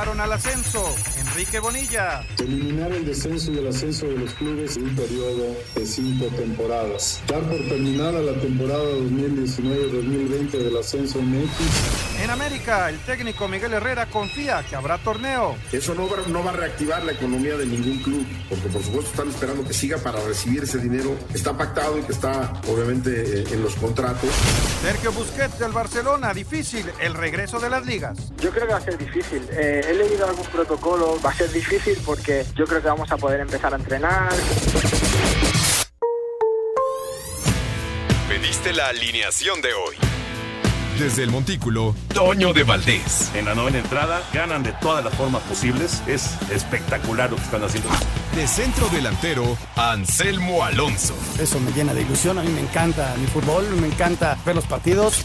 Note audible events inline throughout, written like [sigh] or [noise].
al ascenso. Enrique Bonilla. Eliminar el descenso y el ascenso de los clubes en un periodo de cinco temporadas. Dar por terminada la temporada 2019-2020 del ascenso MX. En América, el técnico Miguel Herrera confía que habrá torneo. Eso no va, no va a reactivar la economía de ningún club, porque por supuesto están esperando que siga para recibir ese dinero. Está pactado y que está obviamente eh, en los contratos. Sergio Busquets del Barcelona, difícil el regreso de las ligas. Yo creo que va a ser difícil. Eh, he leído algún protocolo, va a ser difícil porque yo creo que vamos a poder empezar a entrenar. Pediste la alineación de hoy. Desde el Montículo, Toño de Valdés. En la novena entrada ganan de todas las formas posibles. Es espectacular lo que están haciendo. De centro delantero, Anselmo Alonso. Eso me llena de ilusión. A mí me encanta mi fútbol, me encanta ver los partidos.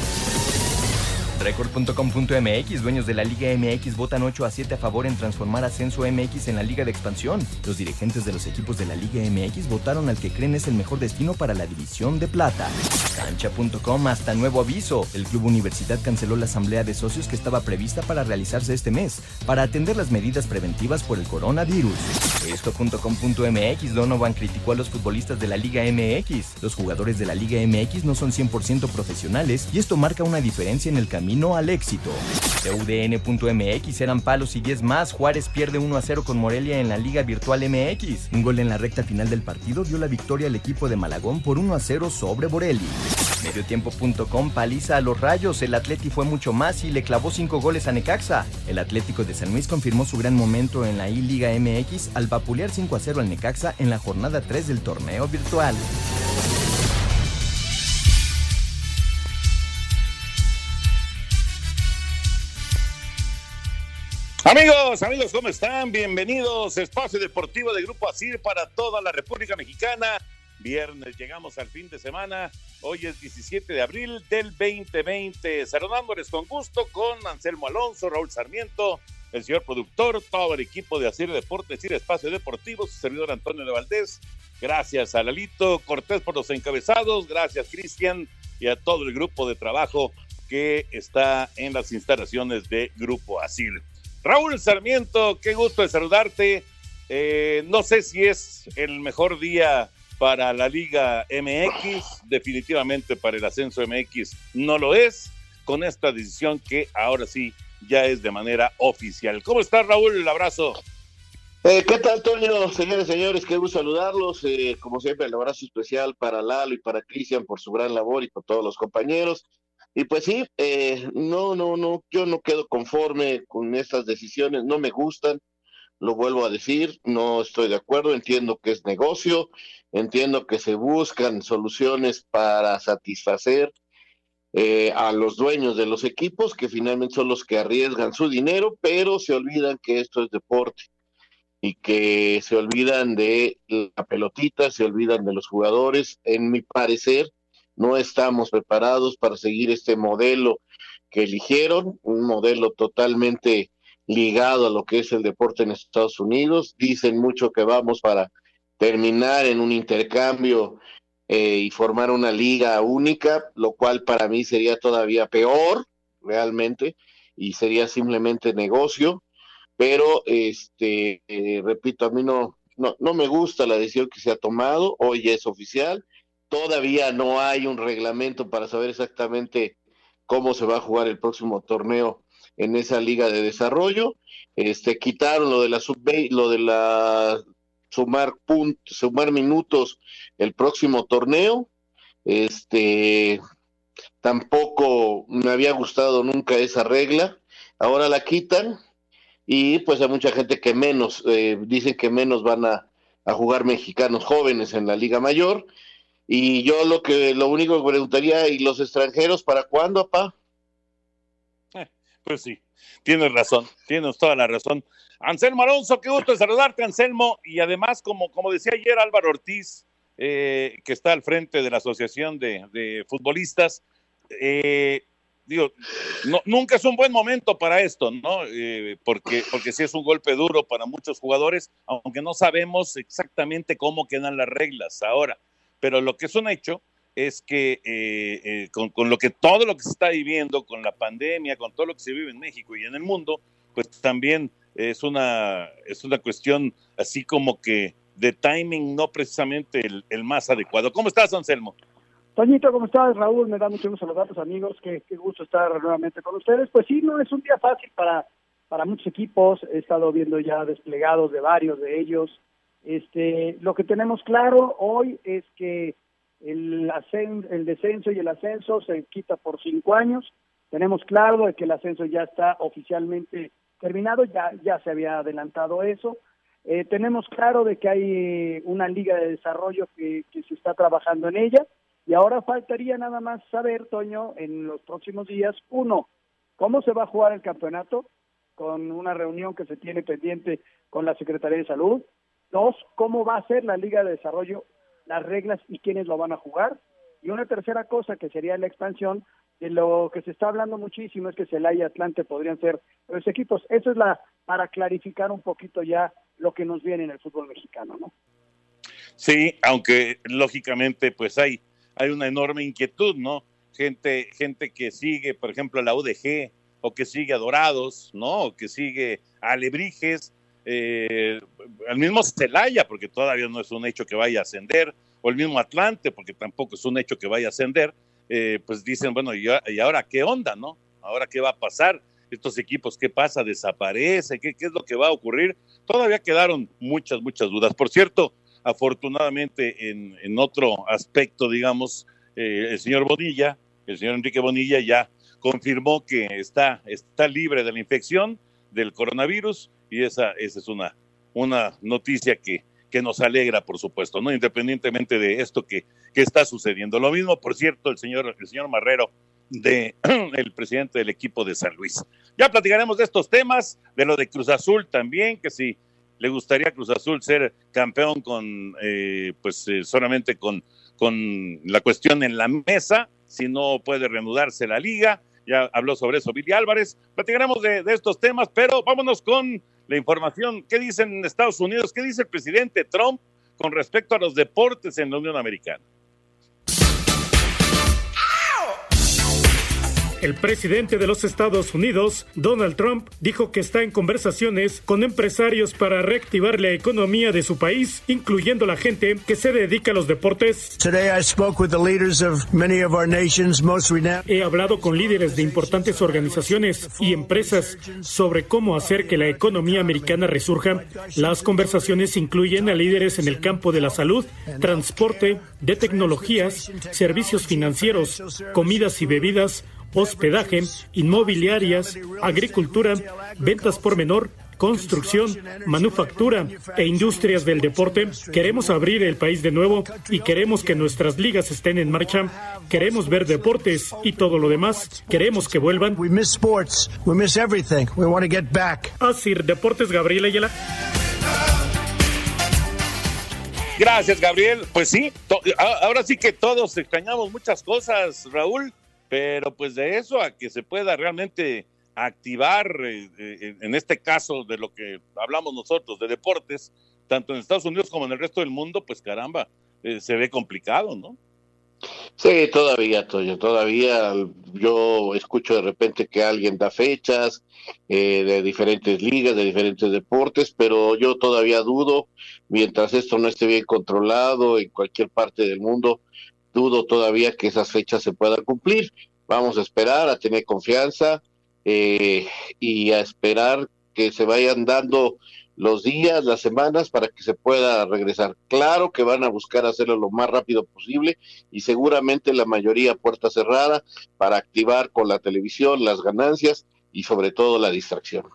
Record.com.mx, dueños de la Liga MX votan 8 a 7 a favor en transformar Ascenso MX en la Liga de Expansión. Los dirigentes de los equipos de la Liga MX votaron al que creen es el mejor destino para la División de Plata. Cancha.com hasta nuevo aviso. El Club Universidad canceló la asamblea de socios que estaba prevista para realizarse este mes, para atender las medidas preventivas por el coronavirus. Esto.com.mx, Donovan criticó a los futbolistas de la Liga MX. Los jugadores de la Liga MX no son 100% profesionales y esto marca una diferencia en el camino no al éxito. De UDN.mx eran palos y 10 más. Juárez pierde 1 a 0 con Morelia en la Liga Virtual MX. Un gol en la recta final del partido dio la victoria al equipo de Malagón por 1 a 0 sobre Borelli. Mediotiempo.com paliza a los rayos. El Atleti fue mucho más y le clavó 5 goles a Necaxa. El Atlético de San Luis confirmó su gran momento en la I-Liga MX al vapulear 5 a 0 al Necaxa en la jornada 3 del torneo virtual. Amigos, amigos, ¿cómo están? Bienvenidos Espacio Deportivo de Grupo ASIR para toda la República Mexicana. Viernes, llegamos al fin de semana. Hoy es 17 de abril del 2020. Saludándoles con gusto con Anselmo Alonso, Raúl Sarmiento, el señor productor, todo el equipo de ASIR Deportes y Espacio Deportivo, su servidor Antonio de Valdés. Gracias a Lalito Cortés por los encabezados. Gracias, Cristian, y a todo el grupo de trabajo que está en las instalaciones de Grupo ASIR. Raúl Sarmiento, qué gusto de saludarte. Eh, no sé si es el mejor día para la Liga MX, definitivamente para el ascenso MX no lo es, con esta decisión que ahora sí ya es de manera oficial. ¿Cómo estás, Raúl? El abrazo. Eh, ¿Qué tal, Antonio? Señores, señores, qué gusto saludarlos. Eh, como siempre, el abrazo especial para Lalo y para Cristian por su gran labor y por todos los compañeros. Y pues sí, eh, no, no, no, yo no quedo conforme con estas decisiones, no me gustan, lo vuelvo a decir, no estoy de acuerdo, entiendo que es negocio, entiendo que se buscan soluciones para satisfacer eh, a los dueños de los equipos, que finalmente son los que arriesgan su dinero, pero se olvidan que esto es deporte y que se olvidan de la pelotita, se olvidan de los jugadores, en mi parecer no estamos preparados para seguir este modelo que eligieron, un modelo totalmente ligado a lo que es el deporte en Estados Unidos. Dicen mucho que vamos para terminar en un intercambio eh, y formar una liga única, lo cual para mí sería todavía peor, realmente, y sería simplemente negocio. Pero, este, eh, repito, a mí no, no, no me gusta la decisión que se ha tomado, hoy es oficial, Todavía no hay un reglamento para saber exactamente cómo se va a jugar el próximo torneo en esa liga de desarrollo. Este quitaron lo de la sub lo de la sumar puntos, sumar minutos el próximo torneo. Este tampoco me había gustado nunca esa regla. Ahora la quitan y pues hay mucha gente que menos eh, dicen que menos van a, a jugar mexicanos jóvenes en la liga mayor y yo lo que lo único que preguntaría, ¿y los extranjeros para cuándo, papá? Eh, pues sí, tienes razón, tienes toda la razón. Anselmo Alonso, qué gusto de saludarte, Anselmo. Y además, como, como decía ayer Álvaro Ortiz, eh, que está al frente de la Asociación de, Futbolistas. Eh, digo, nunca es un buen momento para esto, ¿no? Eh, porque, porque sí es un golpe duro para muchos jugadores, aunque no sabemos exactamente cómo quedan las reglas ahora. Pero lo que es un hecho es que con, con, lo que todo lo que se está viviendo, con la pandemia, con todo lo que se vive en México y en el mundo, pues también es una, es una cuestión así como que de timing no precisamente el, más adecuado. ¿Cómo estás, Anselmo? Toñito, ¿cómo estás? Raúl, me da mucho gusto saludar a tus amigos, qué, gusto estar nuevamente con ustedes. Pues sí, no es un día fácil para, para muchos equipos, he estado viendo ya desplegados de varios de ellos. Este, lo que tenemos claro hoy es que el, el descenso y el ascenso se quita por cinco años. Tenemos claro de que el ascenso ya está oficialmente terminado, ya, ya se había adelantado eso. Eh, tenemos claro de que hay una liga de desarrollo que, se está trabajando en ella y ahora faltaría nada más saber, Toño, en los próximos días, uno, cómo se va a jugar el campeonato con una reunión que se tiene pendiente con la Secretaría de Salud. Dos, cómo va a ser la liga de desarrollo, las reglas y quiénes lo van a jugar. Y una tercera cosa que sería la expansión, de lo que se está hablando muchísimo es que Celaya y Atlante podrían ser los equipos. Eso es la para clarificar un poquito ya lo que nos viene en el fútbol mexicano, ¿no? Sí, aunque lógicamente pues hay, hay una enorme inquietud, ¿no? Gente, gente que sigue, por ejemplo, la UDG, o que sigue a Dorados, ¿no? O que sigue a Alebrijes, eh, al mismo Celaya, porque todavía no es un hecho que vaya a ascender, o el mismo Atlante, porque tampoco es un hecho que vaya a ascender, eh, pues dicen, bueno, ¿y, ahora qué onda, no? ¿Ahora qué va a pasar? Estos equipos, ¿qué pasa? ¿Desaparece? ¿Qué, qué es lo que va a ocurrir? Todavía quedaron muchas, muchas dudas. Por cierto, afortunadamente en, en otro aspecto, digamos, eh, el señor Bonilla, el señor Enrique Bonilla ya confirmó que está, está libre de la infección del coronavirus y esa, esa es una, una noticia que, que nos alegra, por supuesto, ¿no? Independientemente de esto que, que está sucediendo. Lo mismo, por cierto, el señor, el señor Marrero, de [clears throat] el presidente del equipo de San Luis. Ya platicaremos de estos temas, de lo de Cruz Azul también, que si le gustaría Cruz Azul ser campeón con, eh, pues eh, solamente con, con la cuestión en la mesa, si no puede reanudarse la liga. Ya habló sobre eso Billy Álvarez. Platicaremos de, de estos temas, pero vámonos con la información. ¿Qué dicen en Estados Unidos? ¿Qué dice el presidente Trump con respecto a los deportes en la Unión Americana? El presidente de los Estados Unidos, Donald Trump, dijo que está en conversaciones con empresarios para reactivar la economía de su país, incluyendo la gente que se dedica a los deportes. He hablado con líderes de importantes organizaciones y empresas sobre cómo hacer que la economía americana resurja. Las conversaciones incluyen a líderes en el campo de la salud, transporte, de tecnologías, servicios financieros, comidas y bebidas, hospedaje, inmobiliarias, agricultura, ventas por menor, construcción, manufactura e industrias del deporte. Queremos abrir el país de nuevo y queremos que nuestras ligas estén en marcha. Queremos ver deportes y todo lo demás. Queremos que vuelvan. Así, Deportes Gabriel Ayala. Gracias, Gabriel. Pues sí, ahora sí que todos extrañamos muchas cosas, Raúl pero pues de eso a que se pueda realmente activar, eh, eh, en este caso de lo que hablamos nosotros, de deportes, tanto en Estados Unidos como en el resto del mundo, pues caramba, eh, se ve complicado, ¿no? Sí, todavía, Toño, todavía yo escucho de repente que alguien da fechas de diferentes ligas, de diferentes deportes, pero yo todavía dudo, mientras esto no esté bien controlado en cualquier parte del mundo, dudo todavía que esas fechas se puedan cumplir. Vamos a esperar, a tener confianza eh, y a esperar que se vayan dando los días, las semanas para que se pueda regresar. Claro que van a buscar hacerlo lo más rápido posible y seguramente la mayoría puerta cerrada para activar con la televisión las ganancias y sobre todo la distracción.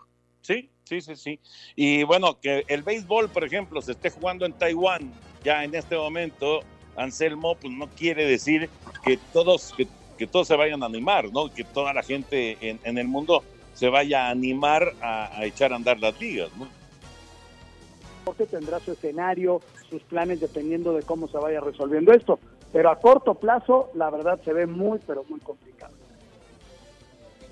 Sí, sí, sí, sí. Y bueno, que el béisbol, por ejemplo, se esté jugando en Taiwán ya en este momento Anselmo, pues no quiere decir que todos, que, todos se vayan a animar, ¿no? Que toda la gente en, el mundo se vaya a animar a, echar a andar las ligas, ¿no? porque tendrá su escenario, sus planes dependiendo de cómo se vaya resolviendo esto. Pero a corto plazo, la verdad se ve muy, pero muy complicado.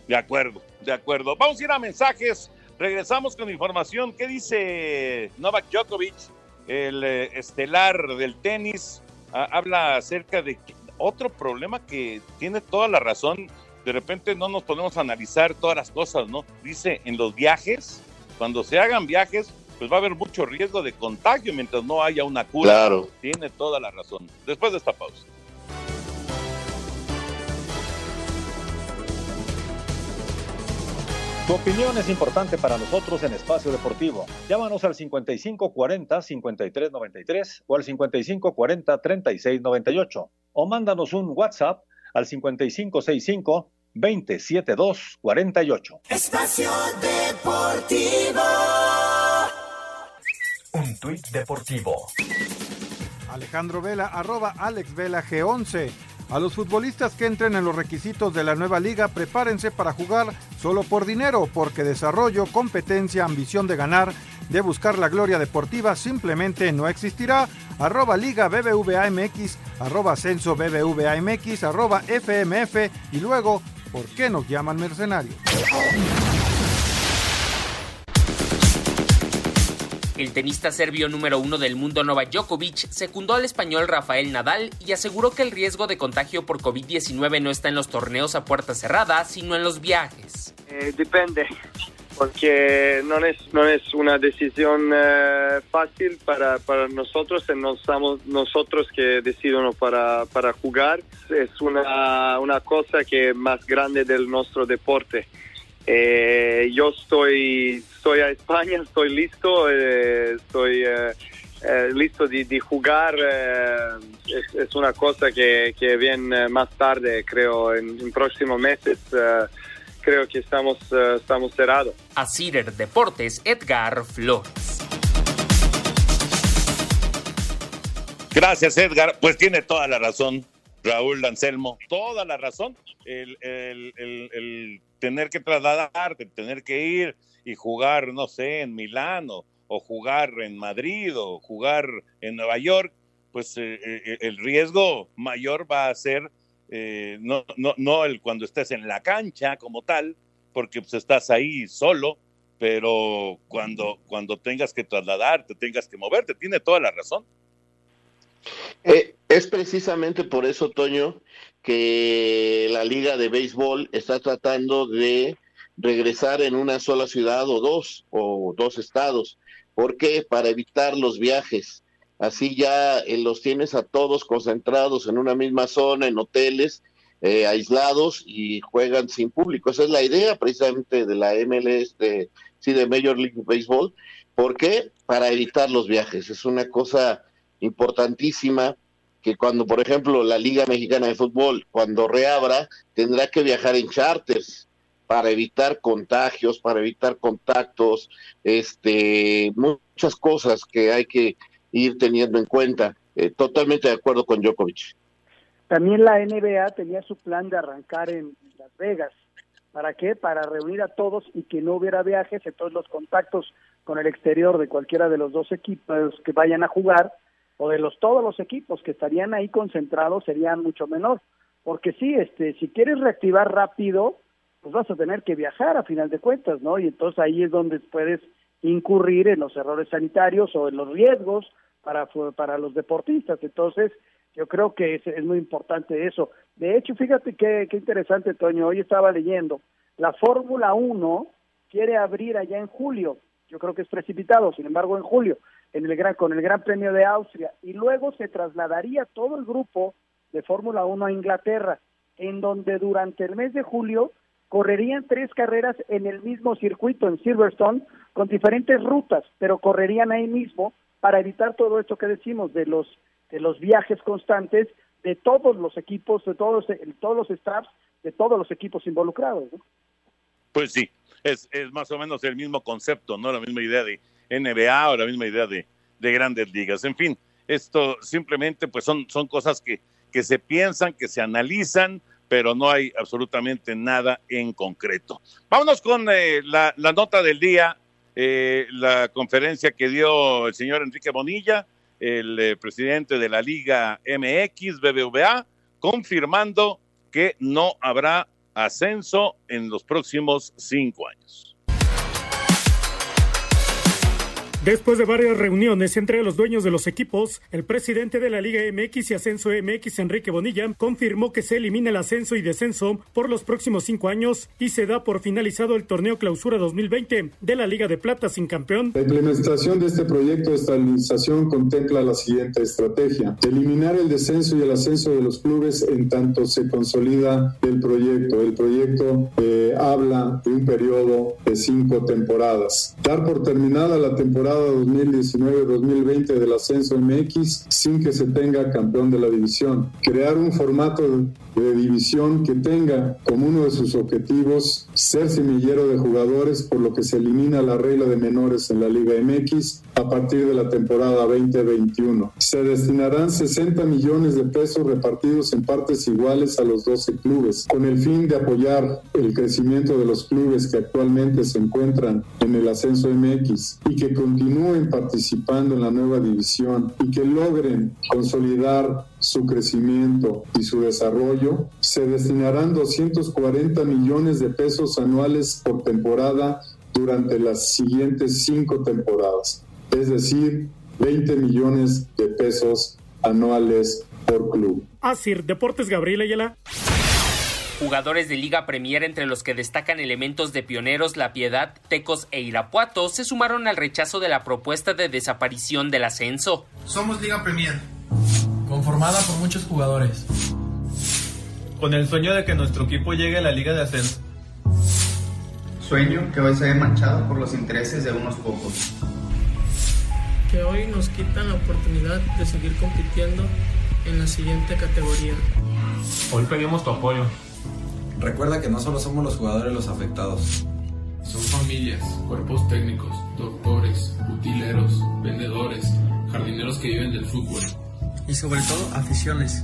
De acuerdo, de acuerdo. Vamos a ir a mensajes. Regresamos con información. ¿Qué dice Novak Djokovic, el eh, estelar del tenis? Habla acerca de otro problema que tiene toda la razón. De repente no nos podemos analizar todas las cosas, ¿no? Dice, en los viajes, cuando se hagan viajes, pues va a haber mucho riesgo de contagio mientras no haya una cura. Claro. Tiene toda la razón. Después de esta pausa. Tu opinión es importante para nosotros en Espacio Deportivo. Llámanos al 5540-5393 o al 5540-3698 o mándanos un WhatsApp al 5565-27248. Espacio Deportivo. Un tuit deportivo. Alejandro Vela, arroba Alex Vela G11. A los futbolistas que entren en los requisitos de la nueva liga, prepárense para jugar solo por dinero, porque desarrollo, competencia, ambición de ganar, de buscar la gloria deportiva simplemente no existirá. Arroba Liga BBVAMX, arroba Censo BBVAMX, arroba FMF y luego, ¿por qué nos llaman mercenarios? El tenista serbio número uno del mundo Novak Djokovic secundó al español Rafael Nadal y aseguró que el riesgo de contagio por COVID-19 no está en los torneos a puerta cerrada, sino en los viajes. Eh, depende, porque no es, no es una decisión eh, fácil para, para nosotros, no somos nosotros que decidimos para, para jugar, es una, una cosa que es más grande del nuestro deporte. Eh, yo estoy, estoy a España, estoy listo, eh, estoy eh, eh, listo de, de jugar. eh, es, es una cosa que, que viene más tarde, creo, en, en próximos meses. eh, creo que estamos, eh, estamos cerrados. A Cider Deportes, Edgar Flores. Gracias, Edgar. Pues tiene toda la razón, Raúl Anselmo. Toda la razón. El, el- el- tener que trasladar, de tener que ir y jugar, no sé, en Milán o, o jugar en Madrid o jugar en Nueva York, pues eh, eh, el riesgo mayor va a ser eh, no, no, no el cuando estés en la cancha como tal, porque pues estás ahí solo, pero cuando, cuando tengas que trasladarte, tengas que moverte, tiene toda la razón. Eh, es precisamente por eso, Toño, que la Liga de Béisbol está tratando de regresar en una sola ciudad o dos, o dos estados. ¿Por qué? Para evitar los viajes. Así ya eh, los tienes a todos concentrados en una misma zona, en hoteles, eh, aislados y juegan sin público. Esa es la idea precisamente de la MLS, de, sí, de Major League Baseball. ¿Por qué? Para evitar los viajes. Es una cosa importantísima que cuando, por ejemplo, la Liga Mexicana de Fútbol, cuando reabra, tendrá que viajar en charters para evitar contagios, para evitar contactos, este, muchas cosas que hay que ir teniendo en cuenta. Eh, totalmente de acuerdo con Djokovic. También la NBA tenía su plan de arrancar en Las Vegas. ¿Para qué? Para reunir a todos y que no hubiera viajes, entonces los contactos con el exterior de cualquiera de los dos equipos que vayan a jugar o de los todos los equipos que estarían ahí concentrados serían mucho menor. Porque sí, este, si quieres reactivar rápido, pues vas a tener que viajar a final de cuentas, ¿no? Y entonces ahí es donde puedes incurrir en los errores sanitarios o en los riesgos para, para los deportistas. Entonces, yo creo que es, es muy importante eso. De hecho, fíjate qué, qué interesante, Toño. Hoy estaba leyendo, la Fórmula 1 quiere abrir allá en julio. Yo creo que es precipitado, sin embargo, en julio, en el gran, con el Gran Premio de Austria. Y luego se trasladaría todo el grupo de Fórmula 1 a Inglaterra, en donde durante el mes de julio correrían tres carreras en el mismo circuito, en Silverstone, con diferentes rutas, pero correrían ahí mismo para evitar todo esto que decimos de los de los viajes constantes de todos los equipos, de todos, de todos los staffs, de todos los equipos involucrados. Pues sí, es, es más o menos el mismo concepto, ¿no? La misma idea de NBA o la misma idea de, de grandes ligas. En fin, esto simplemente pues son, son cosas que, que se piensan, que se analizan, pero no hay absolutamente nada en concreto. Vámonos con eh, la, la nota del día. eh, la conferencia que dio el señor Enrique Bonilla, el eh, presidente de la Liga MX, BBVA, confirmando que no habrá ascenso en los próximos cinco años. Después de varias reuniones entre los dueños de los equipos, el presidente de la Liga MX y Ascenso MX, Enrique Bonilla, confirmó que se elimina el ascenso y descenso por los próximos cinco años y se da por finalizado el torneo Clausura 2020 de la Liga de Plata sin campeón. La implementación de este proyecto de estabilización contempla la siguiente estrategia: eliminar el descenso y el ascenso de los clubes en tanto se consolida el proyecto. El proyecto eh, habla de un periodo de cinco temporadas. Dar por terminada la temporada 2019-2020 del ascenso MX sin que se tenga campeón de la división. Crear un formato de división que tenga como uno de sus objetivos ser semillero de jugadores, por lo que se elimina la regla de menores en la Liga MX a partir de la temporada 2021. Se destinarán 60 millones de pesos repartidos en partes iguales a los 12 clubes, con el fin de apoyar el crecimiento de los clubes que actualmente se encuentran en el ascenso MX y que continúen participando en la nueva división y que logren consolidar su crecimiento y su desarrollo, se destinarán 240 millones de pesos anuales por temporada durante las siguientes cinco temporadas, es decir, 20 millones de pesos anuales por club. Así, Deportes Gabriel Ayala. Jugadores de Liga Premier, entre los que destacan elementos de Pioneros, La Piedad, Tecos e Irapuato, se sumaron al rechazo de la propuesta de desaparición del ascenso. Somos Liga Premier. Conformada por muchos jugadores. Con el sueño de que nuestro equipo llegue a la Liga de Ascenso. Sueño que hoy se ve manchado por los intereses de unos pocos. Que hoy nos quitan la oportunidad de seguir compitiendo en la siguiente categoría. Hoy pedimos tu apoyo Recuerda que no solo somos los jugadores los afectados. Son familias, cuerpos técnicos, doctores, utileros, vendedores, jardineros que viven del fútbol. Y sobre todo aficiones.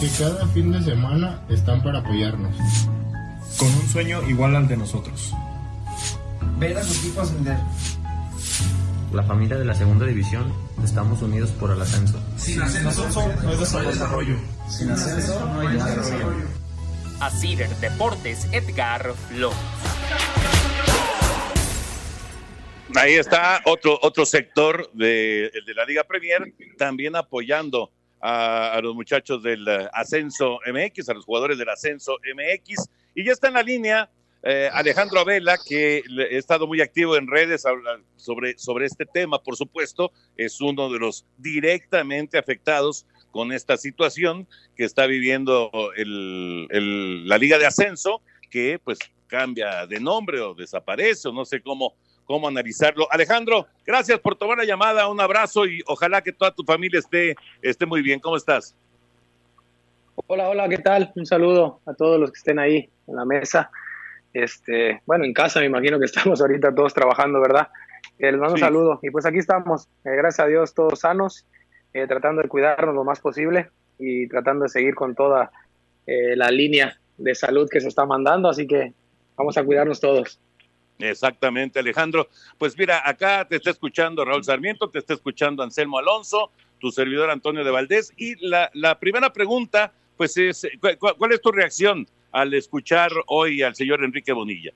Que cada fin de semana están para apoyarnos. Con un sueño igual al de nosotros. Ver a su equipo ascender. La familia de la segunda división estamos unidos por el ascenso. Sin ascenso, no hay desarrollo. Sin ascenso no hay desarrollo. Asir Deportes, Edgar Flores. Ahí está otro, otro sector de, de la Liga Premier, también apoyando a, a, los muchachos del Ascenso MX, a los jugadores del Ascenso MX. Y ya está en la línea eh, Alejandro Abela, que he estado muy activo en redes sobre, sobre este tema, por supuesto, es uno de los directamente afectados con esta situación que está viviendo el, la Liga de Ascenso, que pues cambia de nombre o desaparece o no sé cómo, cómo analizarlo. Alejandro, gracias por tomar la llamada, un abrazo y ojalá que toda tu familia esté, esté muy bien. ¿Cómo estás? Hola, hola, ¿qué tal? Un saludo a todos los que estén ahí en la mesa. Este, bueno, en casa me imagino que [laughs] estamos ahorita todos trabajando, ¿verdad? Eh, les mando un saludo y pues aquí estamos, eh, gracias a Dios, todos sanos, eh, tratando de cuidarnos lo más posible y tratando de seguir con toda eh, la línea de salud que se está mandando, así que vamos a cuidarnos todos. Exactamente, Alejandro. Pues mira, acá te está escuchando Raúl Sarmiento, te está escuchando Anselmo Alonso, tu servidor Antonio de Valdés, y la, la primera pregunta, pues es, ¿cuál, ¿cuál, es tu reacción al escuchar hoy al señor Enrique Bonilla?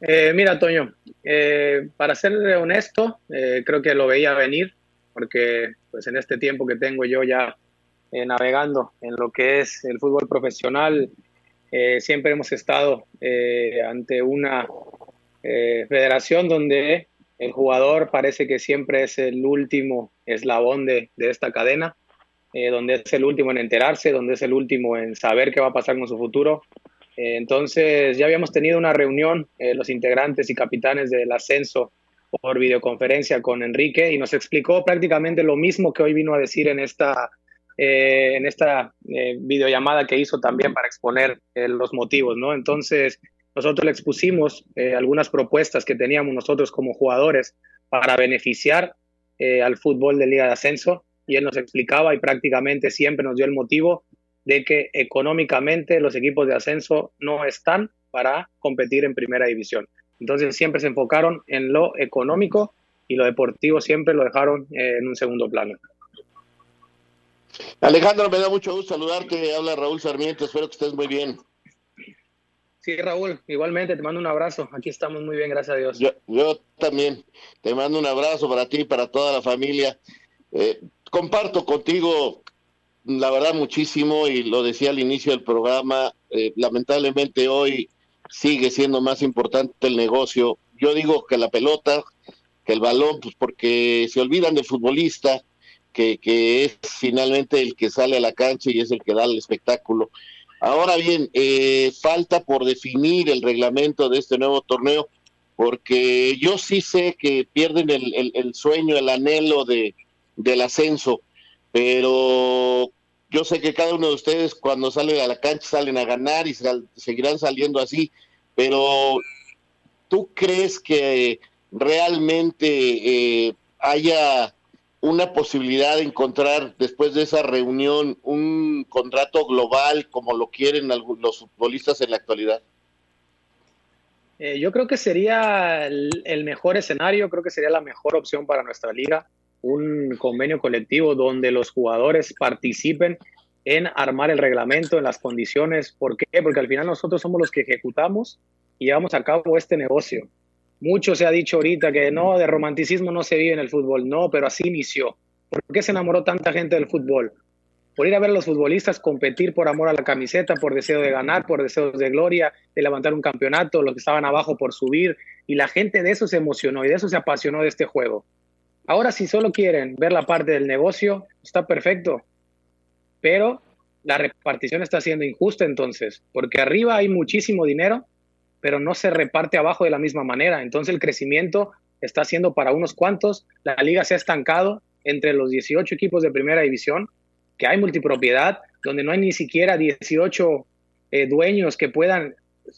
Eh, mira, Toño, eh, para ser honesto, eh, creo que lo veía venir porque pues en este tiempo que tengo yo ya navegando en lo que es el fútbol profesional, siempre hemos estado ante una federación donde el jugador parece que siempre es el último eslabón de, de esta cadena, donde es el último en enterarse, donde es el último en saber qué va a pasar con su futuro. entonces ya habíamos tenido una reunión, los integrantes y capitanes del ascenso por videoconferencia con Enrique y nos explicó prácticamente lo mismo que hoy vino a decir en esta, eh, en esta eh, videollamada que hizo también para exponer eh, los motivos, ¿no? Entonces, nosotros le expusimos eh, algunas propuestas que teníamos nosotros como jugadores para beneficiar eh, al fútbol de Liga de Ascenso y él nos explicaba y prácticamente siempre nos dio el motivo de que económicamente los equipos de ascenso no están para competir en primera división. Entonces siempre se enfocaron en lo económico y lo deportivo siempre lo dejaron eh, en un segundo plano. Alejandro, me da mucho gusto saludarte. Habla Raúl Sarmiento, espero que estés muy bien. Sí, Raúl, igualmente te mando un abrazo. Aquí estamos muy bien, gracias a Dios. Yo, también te mando un abrazo para ti y para toda la familia. Eh, comparto contigo, la verdad, muchísimo y lo decía al inicio del programa. Eh, lamentablemente hoy sigue siendo más importante el negocio. Yo digo que la pelota, que el balón, pues porque se olvidan del futbolista, que, que es finalmente el que sale a la cancha y es el que da el espectáculo. Ahora bien, eh, falta por definir el reglamento de este nuevo torneo, porque yo sí sé que pierden el, el, sueño, el anhelo de, del ascenso, pero yo sé que cada uno de ustedes cuando salen a la cancha salen a ganar y seguirán saliendo así, pero ¿tú crees que realmente eh, haya una posibilidad de encontrar después de esa reunión un contrato global como lo quieren los futbolistas en la actualidad? Eh, yo creo que sería el, mejor escenario, creo que sería la mejor opción para nuestra liga, un convenio colectivo donde los jugadores participen en armar el reglamento, en las condiciones. ¿Por qué? Porque al final nosotros somos los que ejecutamos y llevamos a cabo este negocio. Mucho se ha dicho ahorita que no, de romanticismo no se vive en el fútbol. No, pero así inició. ¿Por qué se enamoró tanta gente del fútbol? Por ir a ver a los futbolistas competir por amor a la camiseta, por deseo de ganar, por deseos de gloria, de levantar un campeonato, los que estaban abajo por subir. Y la gente de eso se emocionó y de eso se apasionó de este juego. Ahora, si solo quieren ver la parte del negocio, está perfecto. Pero la repartición está siendo injusta entonces, porque arriba hay muchísimo dinero pero no se reparte abajo de la misma manera. Entonces el crecimiento está siendo para unos cuantos. La liga se ha estancado entre los 18 equipos de primera división, que hay multipropiedad, donde no hay ni siquiera 18 eh, dueños que puedan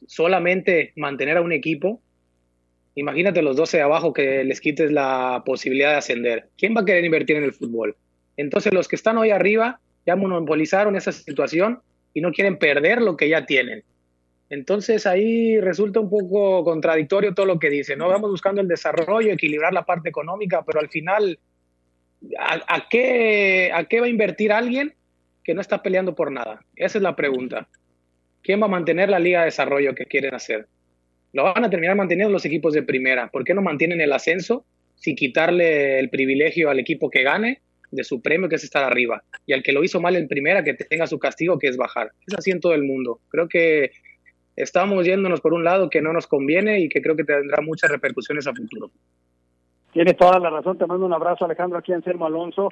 solamente mantener a un equipo. Imagínate los 12 de abajo que les quites la posibilidad de ascender. ¿Quién va a querer invertir en el fútbol? Entonces los que están hoy arriba ya monopolizaron esa situación y no quieren perder lo que ya tienen. Entonces ahí resulta un poco contradictorio todo lo que dice, ¿no? Vamos buscando el desarrollo, equilibrar la parte económica, pero al final, ¿a, qué, ¿a qué va a invertir alguien que no está peleando por nada? Esa es la pregunta. ¿Quién va a mantener la liga de desarrollo que quieren hacer? Lo van a terminar manteniendo los equipos de primera. ¿Por qué no mantienen el ascenso sin quitarle el privilegio al equipo que gane de su premio, que es estar arriba? Y al que lo hizo mal en primera, que tenga su castigo, que es bajar. Es así en todo el mundo. Creo que estamos yéndonos por un lado que no nos conviene y que creo que tendrá muchas repercusiones a futuro. Tiene toda la razón, te mando un abrazo Alejandro aquí en Selmo Alonso.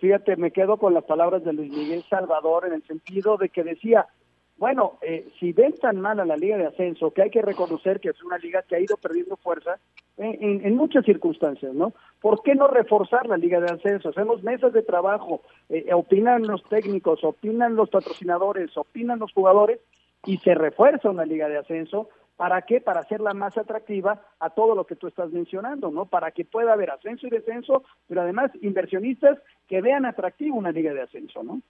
Fíjate, me quedo con las palabras de Luis Miguel Salvador en el sentido de que decía, bueno, eh, si ven tan mal a la Liga de Ascenso, que hay que reconocer que es una liga que ha ido perdiendo fuerza en, muchas circunstancias, ¿no? ¿Por qué no reforzar la Liga de Ascenso? Hacemos mesas de trabajo, eh, opinan los técnicos, opinan los patrocinadores, opinan los jugadores, y se refuerza una liga de ascenso. ¿Para qué? Para hacerla más atractiva a todo lo que tú estás mencionando, ¿no? Para que pueda haber ascenso y descenso, pero además inversionistas que vean atractivo una liga de ascenso, ¿no?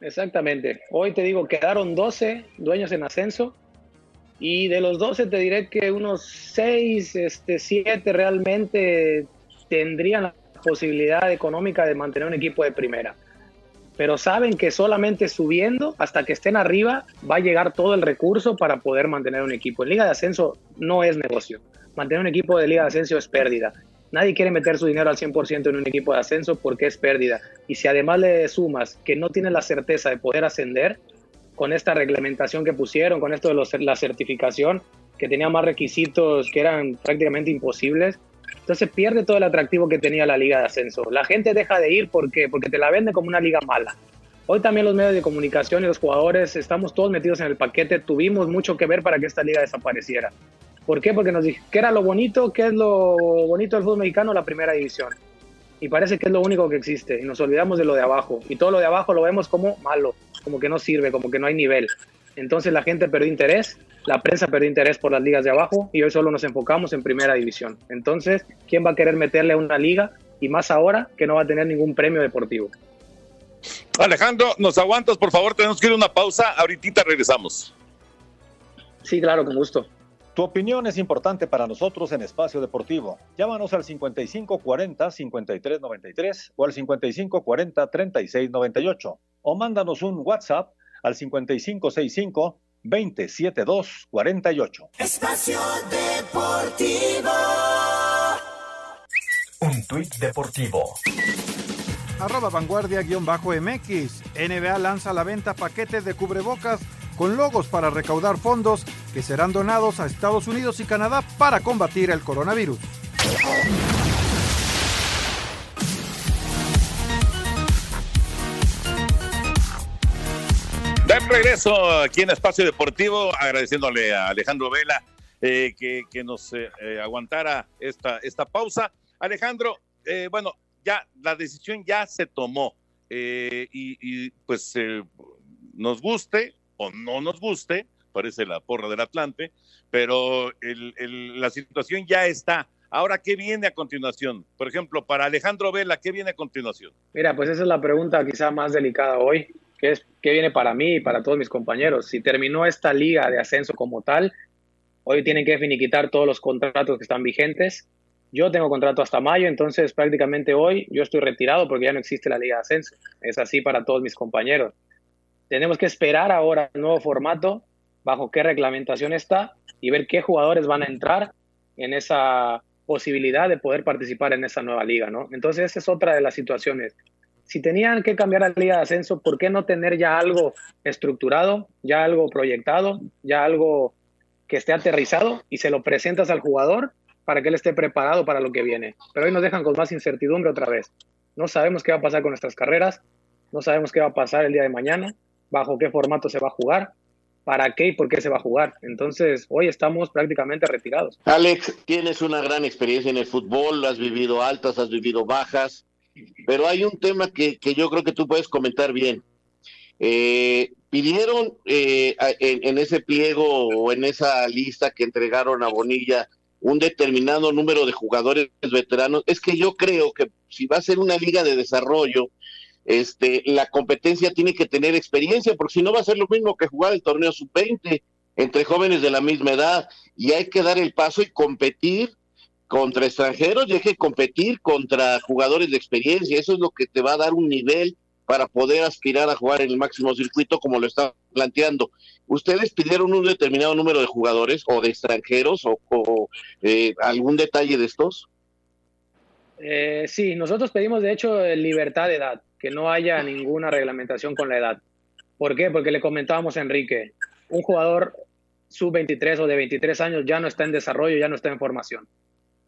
Exactamente. Hoy te digo, quedaron 12 dueños en ascenso y de los 12 te diré que unos 6, este, 7 realmente tendrían la posibilidad económica de mantener un equipo de primera pero saben que solamente subiendo hasta que estén arriba va a llegar todo el recurso para poder mantener un equipo. En Liga de Ascenso no es negocio. Mantener un equipo de Liga de Ascenso es pérdida. Nadie quiere meter su dinero al 100% en un equipo de ascenso porque es pérdida. Y si además le sumas que no tiene la certeza de poder ascender, con esta reglamentación que pusieron, con esto de la certificación, que tenía más requisitos que eran prácticamente imposibles, entonces pierde todo el atractivo que tenía la liga de ascenso. La gente deja de ir porque porque te la vende como una liga mala. Hoy también los medios de comunicación y los jugadores estamos todos metidos en el paquete. Tuvimos mucho que ver para que esta liga desapareciera. ¿Por qué? Porque nos dije que era lo bonito, que es lo bonito del fútbol mexicano, la primera división. Y parece que es lo único que existe. Y nos olvidamos de lo de abajo. Y todo lo de abajo lo vemos como malo, como que no sirve, como que no hay nivel. Entonces la gente perdió interés la prensa perdió interés por las ligas de abajo y hoy solo nos enfocamos en primera división. Entonces, ¿quién va a querer meterle a una liga? Y más ahora que no va a tener ningún premio deportivo. Alejandro, ¿nos aguantas, por favor? Tenemos que ir a una pausa. Ahorita regresamos. Sí, claro, con gusto. Tu opinión es importante para nosotros en Espacio Deportivo. Llámanos al 5540-5393 o al 5540-3698 o mándanos un WhatsApp al 5565-27248. Espacio Deportivo. Un tuit deportivo. Arroba vanguardia-mx. NBA lanza a la venta paquetes de cubrebocas con logos para recaudar fondos que serán donados a Estados Unidos y Canadá para combatir el coronavirus. De regreso aquí en Espacio Deportivo, agradeciéndole a Alejandro Vela eh, que, nos eh, eh, aguantara esta, esta pausa. Alejandro, bueno, ya la decisión ya se tomó y, pues nos guste o no nos guste, parece la porra del Atlante, pero la situación ya está. Ahora, ¿qué viene a continuación? Por ejemplo, para Alejandro Vela, ¿qué viene a continuación? Mira, pues esa es la pregunta quizá más delicada hoy, que es qué viene para mí y para todos mis compañeros. Si terminó esta liga de ascenso como tal, hoy tienen que finiquitar todos los contratos que están vigentes. Yo tengo contrato hasta mayo, entonces prácticamente hoy yo estoy retirado porque ya no existe la liga de ascenso. Es así para todos mis compañeros. Tenemos que esperar ahora el nuevo formato, bajo qué reglamentación está y ver qué jugadores van a entrar en esa posibilidad de poder participar en esa nueva liga, ¿no? Entonces esa es otra de las situaciones. Si tenían que cambiar la liga de ascenso, ¿por qué no tener ya algo estructurado, ya algo proyectado, ya algo que esté aterrizado y se lo presentas al jugador para que él esté preparado para lo que viene? Pero hoy nos dejan con más incertidumbre otra vez. No sabemos qué va a pasar con nuestras carreras, no sabemos qué va a pasar el día de mañana, bajo qué formato se va a jugar, para qué y por qué se va a jugar. Entonces, hoy estamos prácticamente retirados. Alex, tienes una gran experiencia en el fútbol, has vivido altas, has vivido bajas, pero hay un tema que, que yo creo que tú puedes comentar bien. Eh, pidieron eh, en, en, ese pliego o en esa lista que entregaron a Bonilla un determinado número de jugadores veteranos. Es que yo creo que si va a ser una liga de desarrollo, este, la competencia tiene que tener experiencia, porque si no va a ser lo mismo que jugar el torneo sub-20 entre jóvenes de la misma edad, y hay que dar el paso y competir contra extranjeros y hay que competir contra jugadores de experiencia, eso es lo que te va a dar un nivel para poder aspirar a jugar en el máximo circuito como lo está planteando. ¿Ustedes pidieron un determinado número de jugadores o de extranjeros o, eh, algún detalle de estos? Eh, sí, nosotros pedimos de hecho libertad de edad que no haya ninguna reglamentación con la edad. ¿Por qué? Porque le comentábamos a Enrique, un jugador sub-23 o de 23 años ya no está en desarrollo, ya no está en formación.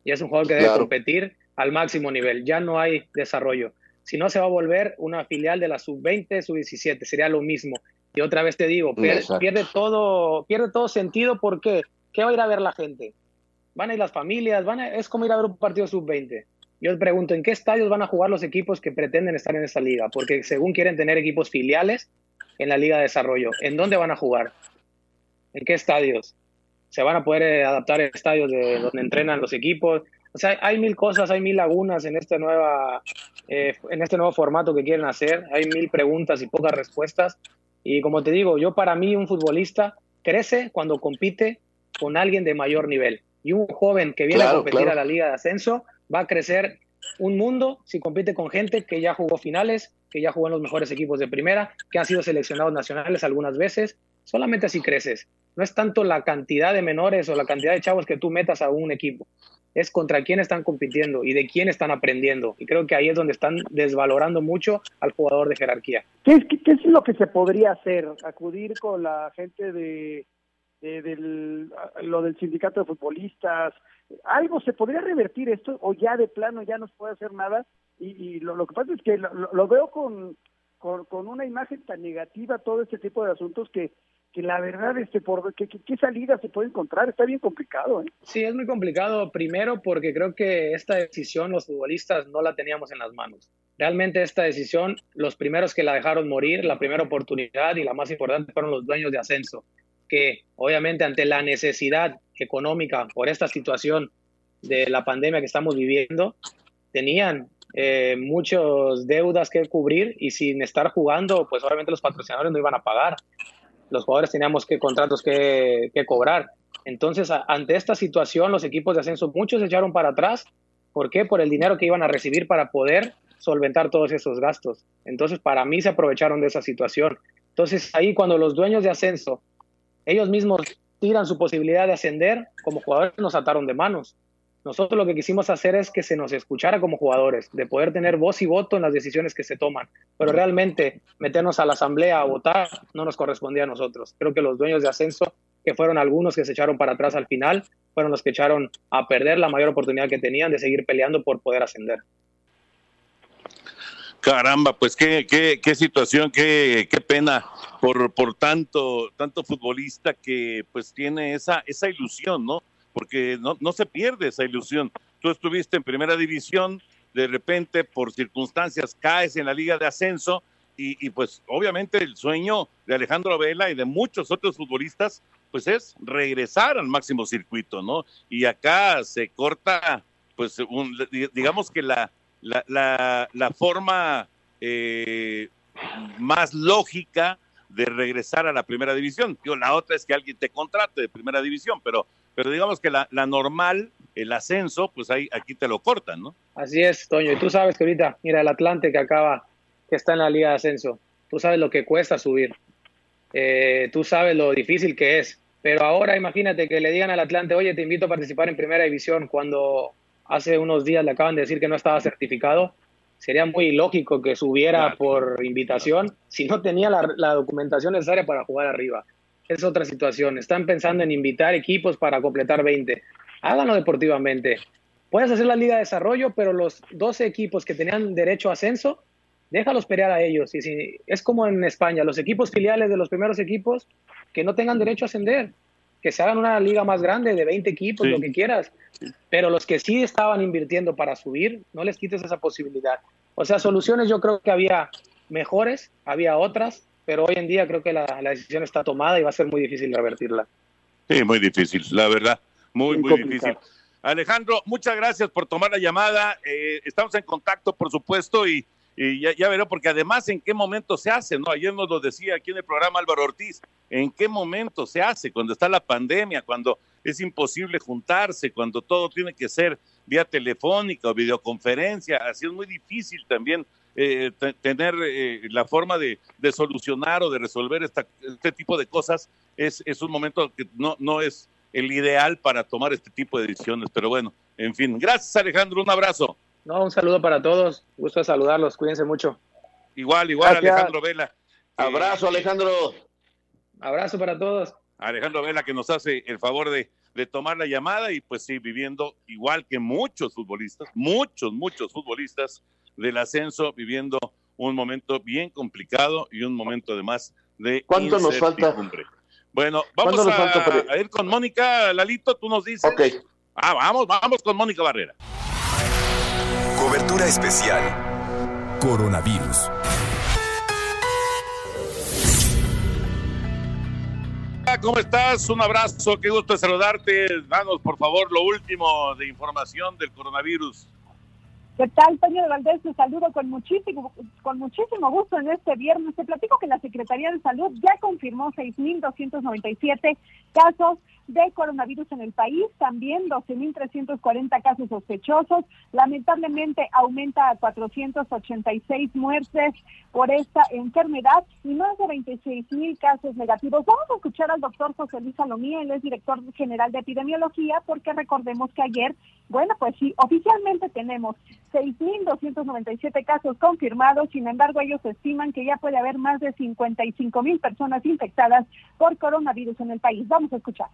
Y es un jugador que debe claro. competir al máximo nivel, ya no hay desarrollo. Si no, se va a volver una filial de la sub-20, sub-17, sería lo mismo. Y otra vez te digo, pierde, pierde, todo, pierde todo sentido porque ¿qué va a ir a ver la gente? Van a ir las familias, van a, es como ir a ver un partido sub-20. Yo pregunto, ¿en qué estadios van a jugar los equipos que pretenden estar en esta liga? Porque según quieren tener equipos filiales en la liga de desarrollo, ¿en dónde van a jugar? ¿En qué estadios? ¿Se van a poder eh, adaptar a estadios de donde entrenan los equipos? O sea, hay mil cosas, hay mil lagunas en este, nueva, eh, en este nuevo formato que quieren hacer. Hay mil preguntas y pocas respuestas. Y como te digo, yo para mí un futbolista crece cuando compite con alguien de mayor nivel. Y un joven que viene claro, a competir claro. a la liga de ascenso va a crecer un mundo si compite con gente que ya jugó finales, que ya jugó en los mejores equipos de primera, que han sido seleccionados nacionales algunas veces. Solamente así creces. No es tanto la cantidad de menores o la cantidad de chavos que tú metas a un equipo. Es contra quién están compitiendo y de quién están aprendiendo. Y creo que ahí es donde están desvalorando mucho al jugador de jerarquía. ¿Qué qué es lo que se podría hacer? Acudir con la gente de, de del, lo del sindicato de futbolistas, algo se podría revertir esto o ya de plano ya no se puede hacer nada y, lo, que pasa es que lo, veo con, con, con, una imagen tan negativa todo este tipo de asuntos que que la verdad este por qué, qué salida se puede encontrar está bien complicado ¿eh? sí es muy complicado primero porque creo que esta decisión los futbolistas no la teníamos en las manos. Realmente esta decisión los primeros que la dejaron morir la primera oportunidad y la más importante fueron los dueños de ascenso que obviamente ante la necesidad económica por esta situación de la pandemia que estamos viviendo, tenían eh, muchas deudas que cubrir y sin estar jugando, pues obviamente los patrocinadores no iban a pagar. Los jugadores teníamos que contratos que, cobrar. Entonces, ante esta situación, los equipos de ascenso, muchos se echaron para atrás. ¿Por qué? Por el dinero que iban a recibir para poder solventar todos esos gastos. Entonces, para mí se aprovecharon de esa situación. Entonces, ahí cuando los dueños de ascenso, ellos mismos tiran su posibilidad de ascender, como jugadores nos ataron de manos. Nosotros lo que quisimos hacer es que se nos escuchara como jugadores, de poder tener voz y voto en las decisiones que se toman. Pero realmente meternos a la asamblea a votar no nos correspondía a nosotros. Creo que los dueños de ascenso, que fueron algunos que se echaron para atrás al final, fueron los que echaron a perder la mayor oportunidad que tenían de seguir peleando por poder ascender. Caramba, pues qué, qué, qué situación, qué, qué pena por, por tanto, tanto futbolista que pues tiene esa, esa ilusión, ¿no? Porque no, no se pierde esa ilusión. Tú estuviste en primera división, de repente por circunstancias caes en la liga de ascenso y, y pues obviamente el sueño de Alejandro Vela y de muchos otros futbolistas pues es regresar al máximo circuito, ¿no? Y acá se corta pues un- digamos que la, la, la, forma eh, más lógica de regresar a la primera división. Digo, la otra es que alguien te contrate de primera división, pero, pero digamos que la, la normal, el ascenso, pues ahí aquí te lo cortan, ¿no? Así es, Toño. Y tú sabes que ahorita, mira, el Atlante que acaba, que está en la Liga de Ascenso, tú sabes lo que cuesta subir. Eh, tú sabes lo difícil que es. Pero ahora imagínate que le digan al Atlante, oye, te invito a participar en Primera División cuando hace unos días le acaban de decir que no estaba certificado. Sería muy ilógico que subiera por invitación si no tenía la, la documentación necesaria para jugar arriba. Es otra situación. Están pensando en invitar equipos para completar 20. Háganlo deportivamente. Puedes hacer la Liga de Desarrollo, pero los 12 equipos que tenían derecho a ascenso, déjalos pelear a ellos. Y si, es como en España, los equipos filiales de los primeros equipos que no tengan derecho a ascender, que se hagan una liga más grande de 20 equipos, Sí. lo que quieras. Pero los que sí estaban invirtiendo para subir, no les quites esa posibilidad. O sea, soluciones yo creo que había mejores, había otras, pero hoy en día creo que la, la decisión está tomada y va a ser muy difícil revertirla. Sí, muy difícil, la verdad, muy, Muy difícil. Alejandro, muchas gracias por tomar la llamada. Eh, estamos en contacto, por supuesto, y, y ya, ya veré, porque además, ¿en qué momento se hace? no Ayer nos lo decía aquí en el programa Álvaro Ortiz, ¿en qué momento se hace? Cuando está la pandemia, cuando es imposible juntarse, cuando todo tiene que ser vía telefónica o videoconferencia, así es muy difícil también eh, te- tener eh, la forma de, de solucionar o de resolver esta, este tipo de cosas. Es, es un momento que no, no es el ideal para tomar este tipo de decisiones, pero bueno, en fin. Gracias Alejandro, un abrazo. No, un saludo para todos, gusto de saludarlos, cuídense mucho. Igual, igual Gracias. Alejandro Vela. Abrazo, Alejandro. Abrazo para todos. Alejandro Vela que nos hace el favor de, de tomar la llamada y pues sí, viviendo igual que muchos futbolistas, muchos, muchos futbolistas del ascenso, viviendo un momento bien complicado y un momento además de ¿Cuánto nos falta? incertidumbre. Bueno, vamos ¿Cuánto nos a, falta para- a ir con Mónica, Lalito, tú nos dices. Ok. Ah, vamos, vamos con Mónica Barrera. Cobertura especial. Coronavirus. ¿Cómo estás? Un abrazo, qué gusto saludarte. Danos, por favor, lo último de información del coronavirus. ¿Qué tal, Toño de Valdés? Te saludo con muchísimo, con muchísimo gusto en este viernes. Te platico que la Secretaría de Salud ya confirmó 6.297 casos de coronavirus en el país, también 12.340 casos sospechosos. Lamentablemente aumenta a 486 muertes por esta enfermedad y más de 26.000 casos negativos. Vamos a escuchar al doctor José Luis Salomía, él es director general de epidemiología, porque recordemos que ayer, bueno, pues sí, oficialmente tenemos 6.297 casos confirmados, sin embargo ellos estiman que ya puede haber más de 55.000 personas infectadas por coronavirus en el país. Vamos a escuchar.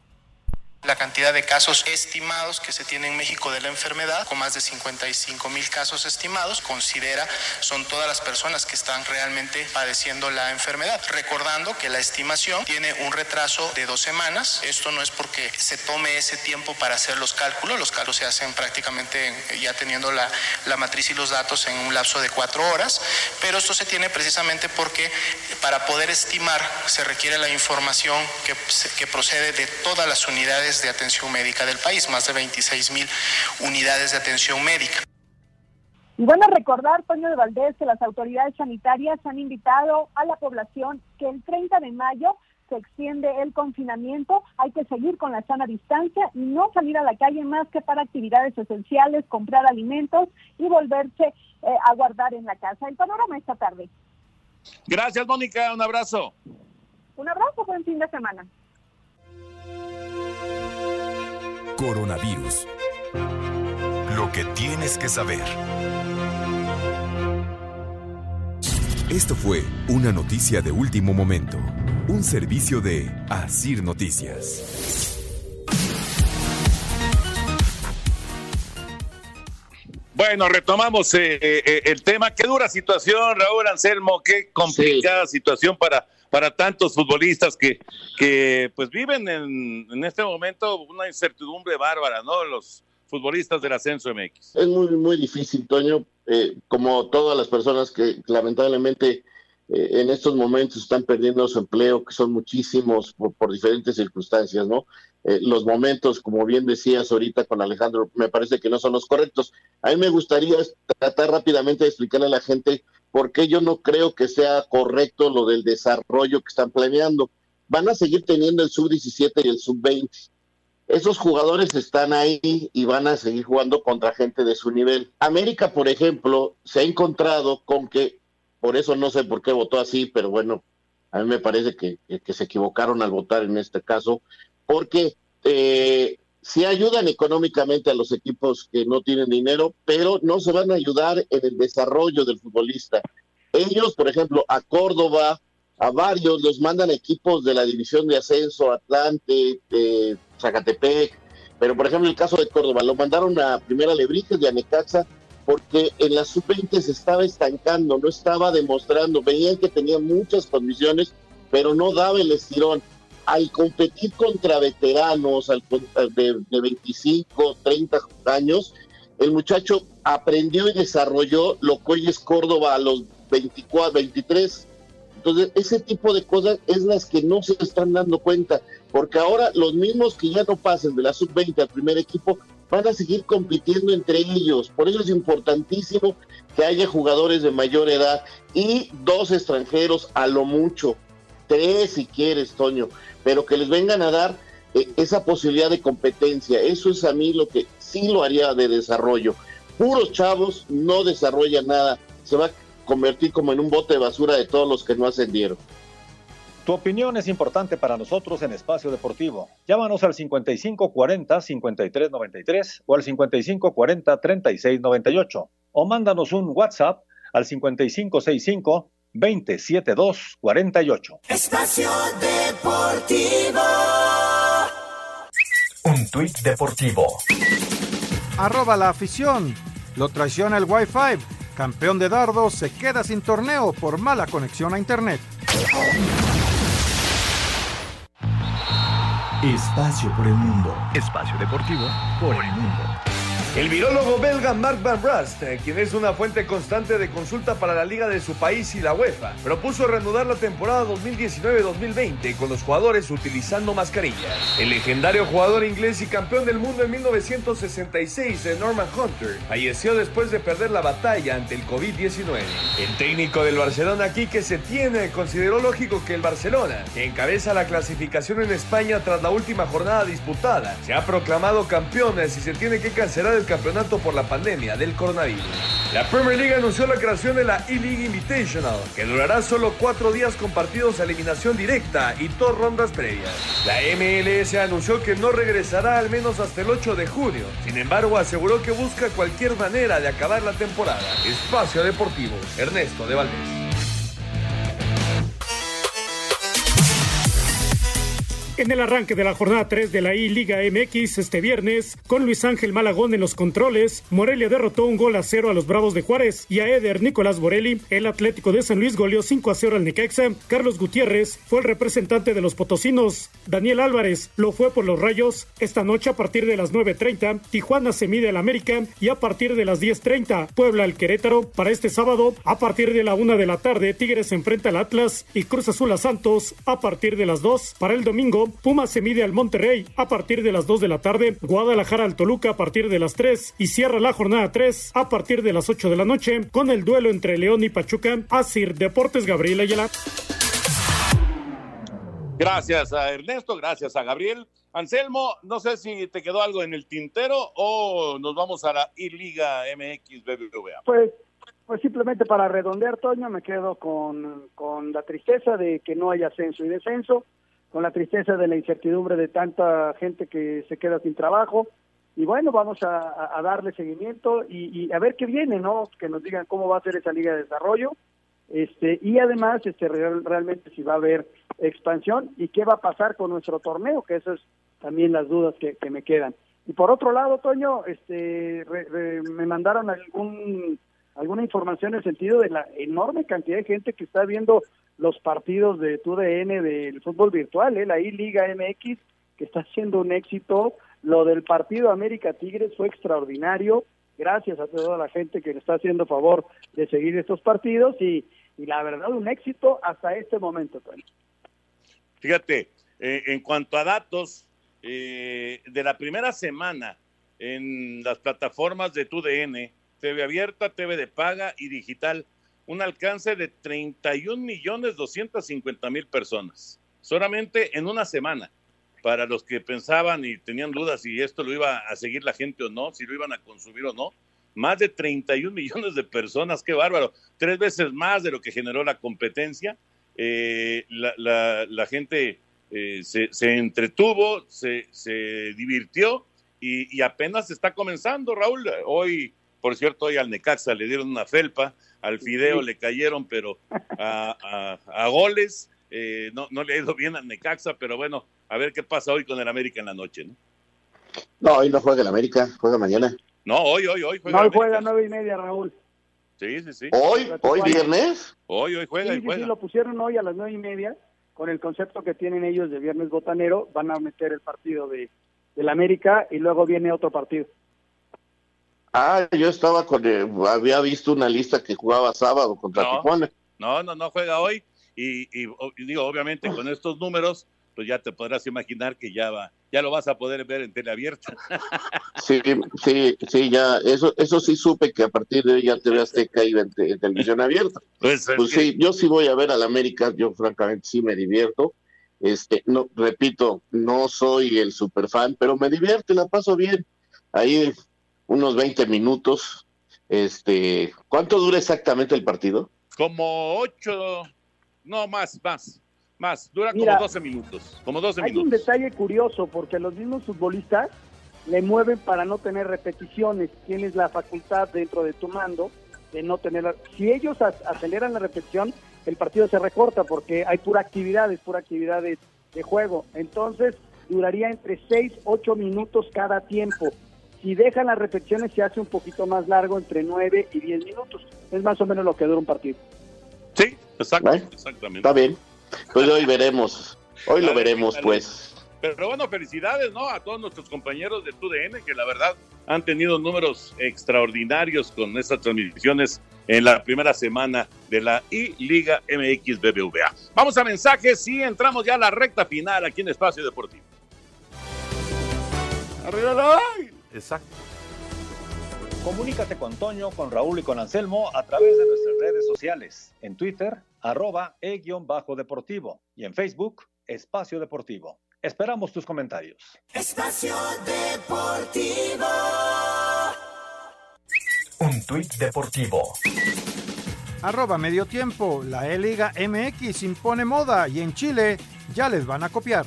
La cantidad de casos estimados que se tiene en México de la enfermedad, con más de 55 mil casos estimados, considera son todas las personas que están realmente padeciendo la enfermedad. Recordando que la estimación tiene un retraso de dos semanas. Esto no es porque se tome ese tiempo para hacer los cálculos. Los cálculos se hacen prácticamente en- ya teniendo la, la matriz y los datos en un lapso de cuatro horas. Pero esto se tiene precisamente porque para poder estimar se requiere la información que procede de todas las unidades de atención médica del país, más de 26 mil unidades de atención médica. Y bueno, recordar, Toño de Valdés, que las autoridades sanitarias han invitado a la población que el 30 de mayo se extiende el confinamiento, hay que seguir con la sana distancia y no salir a la calle más que para actividades esenciales, comprar alimentos y volverse eh, a guardar en la casa. El panorama esta tarde. Gracias, Mónica. Un abrazo. Un abrazo, buen fin de semana. Coronavirus. Lo que tienes que saber. Esto fue una noticia de último momento. Un servicio de Asir Noticias. Bueno, retomamos eh, eh, el tema. Qué dura situación, Raúl Anselmo, qué complicada situación para, para tantos futbolistas que, que pues viven en, en este momento una incertidumbre bárbara, ¿no? Los futbolistas del ascenso MX. Es muy, muy difícil, Toño, eh, como todas las personas que lamentablemente eh, en estos momentos están perdiendo su empleo, que son muchísimos por, diferentes circunstancias, ¿no? Eh, los momentos, como bien decías ahorita con Alejandro, me parece que no son los correctos. A mí me gustaría tratar rápidamente de explicarle a la gente por qué yo no creo que sea correcto lo del desarrollo que están planeando. Van a seguir teniendo el sub-17 y el sub-20 esos jugadores están ahí y van a seguir jugando contra gente de su nivel. América, por ejemplo, se ha encontrado con que, por eso no sé por qué votó así, pero bueno, a mí me parece que, que se equivocaron al votar en este caso, porque eh, sí ayudan económicamente a los equipos que no tienen dinero, pero no se van a ayudar en el desarrollo del futbolista. Ellos, por ejemplo, a Córdoba, a varios los mandan equipos de la división de ascenso, Atlante, eh, Zacatepec, pero por ejemplo el caso de Córdoba, lo mandaron a Primera Lebrijes de Anecaxa porque en la sub-20 se estaba estancando, no estaba demostrando, veían que tenía muchas condiciones, pero no daba el estirón. Al competir contra veteranos de, de 25, 30 años, el muchacho aprendió y desarrolló lo que hoy es Córdoba a los 24, 23, entonces, ese tipo de cosas es las que no se están dando cuenta, porque ahora los mismos que ya no pasen de la sub-20 al primer equipo van a seguir compitiendo entre ellos. Por eso es importantísimo que haya jugadores de mayor edad y dos extranjeros a lo mucho, tres si quieres, Toño, pero que les vengan a dar eh, esa posibilidad de competencia. Eso es a mí lo que sí lo haría de desarrollo. Puros chavos no desarrollan nada. Se va convertir como en un bote de basura de todos los que no ascendieron. Tu opinión es importante para nosotros en Espacio Deportivo. Llámanos al 5540-5393 o al 5540-3698 o mándanos un WhatsApp al 5565-27248. Espacio Deportivo. Un tuit deportivo. Arroba la afición. Lo traiciona el Wi-Fi. Campeón de dardos se queda sin torneo por mala conexión a Internet. Espacio por el mundo. Espacio deportivo por el mundo. El virólogo belga Mark Van Rust, eh, quien es una fuente constante de consulta para la liga de su país y la UEFA, propuso reanudar la temporada 2019-2020 con los jugadores utilizando mascarillas. El legendario jugador inglés y campeón del mundo en 1966, eh, Norman Hunter, falleció después de perder la batalla ante el COVID-19. El técnico del Barcelona, Quique Setién, consideró lógico que el Barcelona, que encabeza la clasificación en España tras la última jornada disputada, se ha proclamado campeón y se tiene que cancelar el campeonato por la pandemia del coronavirus. La Premier League anunció la creación de la E-League Invitational, que durará solo cuatro días con partidos a eliminación directa y dos rondas previas. La MLS anunció que no regresará al menos hasta el 8 de junio. Sin embargo, aseguró que busca cualquier manera de acabar la temporada. Espacio Deportivo, Ernesto de Valdés. En el arranque de la jornada 3 de la I-Liga MX este viernes, con Luis Ángel Malagón en los controles, Morelia derrotó un gol a cero a los Bravos de Juárez y a Eder Nicolás Borelli, el Atlético de San Luis goleó 5 a 0 al Necaxa. Carlos Gutiérrez fue el representante de los potosinos. Daniel Álvarez lo fue por los Rayos. Esta noche a partir de las 9.30, Tijuana se mide al América y a partir de las 10.30, Puebla al Querétaro. Para este sábado, a partir de la 1 de la tarde, Tigres enfrenta al Atlas y Cruz Azul a Santos a partir de las 2. Para el domingo, Pumas se mide al Monterrey a partir de las 2 de la tarde, Guadalajara al Toluca a partir de las 3 y cierra la jornada 3 a partir de las 8 de la noche con el duelo entre León y Pachuca. Asir Deportes Gabriel Ayala. Gracias a Ernesto, gracias a Gabriel. Anselmo, no sé si te quedó algo en el tintero o nos vamos a la I-Liga MX BBVA. Pues, pues simplemente para redondear, Toño, me quedo con, con la tristeza de que no haya ascenso y descenso, con la tristeza de la incertidumbre de tanta gente que se queda sin trabajo. Y bueno, vamos a, darle seguimiento y, y, a ver qué viene, ¿no? Que nos digan cómo va a ser esa Liga de Desarrollo. Este, y además, este, real, realmente si va a haber expansión y qué va a pasar con nuestro torneo, que esas es también las dudas que, me quedan. Y por otro lado, Toño, este, re, me mandaron algún alguna información en el sentido de la enorme cantidad de gente que está viendo los partidos de TUDN del fútbol virtual, ¿eh? la I-Liga MX, que está siendo un éxito. Lo del partido América Tigres fue extraordinario, gracias a toda la gente que le está haciendo favor de seguir estos partidos y, y la verdad un éxito hasta este momento, Toño. Fíjate, eh, en cuanto a datos, eh, de la primera semana en las plataformas de TUDN, TV abierta, TV de paga y digital, un alcance de 31 millones 250 mil personas, solamente en una semana. Para los que pensaban y tenían dudas si esto lo iba a seguir la gente o no, si lo iban a consumir o no, más de 31 millones de personas, qué bárbaro, tres veces más de lo que generó la competencia. Eh, la, gente eh, se, entretuvo, se, se divirtió y, y, apenas está comenzando, Raúl. Hoy, por cierto, hoy al Necaxa le dieron una felpa, al Fideo sí. le cayeron, pero a, a, a goles. Eh, no, no le ha ido bien al Necaxa, pero bueno, a ver qué pasa hoy con el América en la noche, ¿no? No, hoy no juega el América, juega mañana. No, hoy, hoy, hoy juega. No, hoy juega a nueve y media, Raúl. Sí, sí, sí. ¿Hoy? ¿Hoy viernes? Hoy, hoy juega sí, y juega. Sí, lo pusieron hoy a las nueve y media, con el concepto que tienen ellos de viernes botanero, van a meter el partido de del América y luego viene otro partido. Ah, yo estaba con, eh, había visto una lista que jugaba sábado contra no, Tijuana. No, no, no juega hoy y, y, y, digo, obviamente con estos números, pues ya te podrás imaginar que ya va, ya lo vas a poder ver en teleabierta. [laughs] Sí, sí, sí, ya, eso, eso sí supe que a partir de hoy ya TV Azteca iba en, en televisión abierta. [laughs] Pues, pues que... sí, yo sí voy a ver al América, yo francamente sí me divierto. Este, no, repito, no soy el super fan, pero me divierte, la paso bien. Ahí unos 20 minutos. Este, ¿cuánto dura exactamente el partido? Como ocho, no más, más, más, dura Mira, como 12 minutos, como 12 hay minutos. un detalle curioso, porque los mismos futbolistas le mueven para no tener repeticiones, tienes la facultad dentro de tu mando de no tener, si ellos aceleran la repetición, el partido se recorta porque hay pura actividad, es pura actividad de, de juego, entonces duraría entre 6, 8 minutos cada tiempo. Si dejan las repeticiones se hace un poquito más largo, entre 9 y 10 minutos. Es más o menos lo que dura un partido. Sí, exacto, ¿Eh? exactamente. Está bien. Pues hoy veremos. Hoy lo veremos, pues. Pero bueno, felicidades, ¿no? A todos nuestros compañeros de TUDN que la verdad han tenido números extraordinarios con estas transmisiones en la primera semana de la I-Liga MX BBVA. Vamos a mensajes y entramos ya a la recta final aquí en Espacio Deportivo. ¡Arriba la Exacto. Comunícate con Toño, con Raúl y con Anselmo a través de nuestras redes sociales. En Twitter, arroba e-deportivo. Y en Facebook, Espacio Deportivo. Esperamos tus comentarios. Espacio Deportivo. Un tuit deportivo. Arroba medio tiempo. La E-Liga MX impone moda y en Chile ya les van a copiar.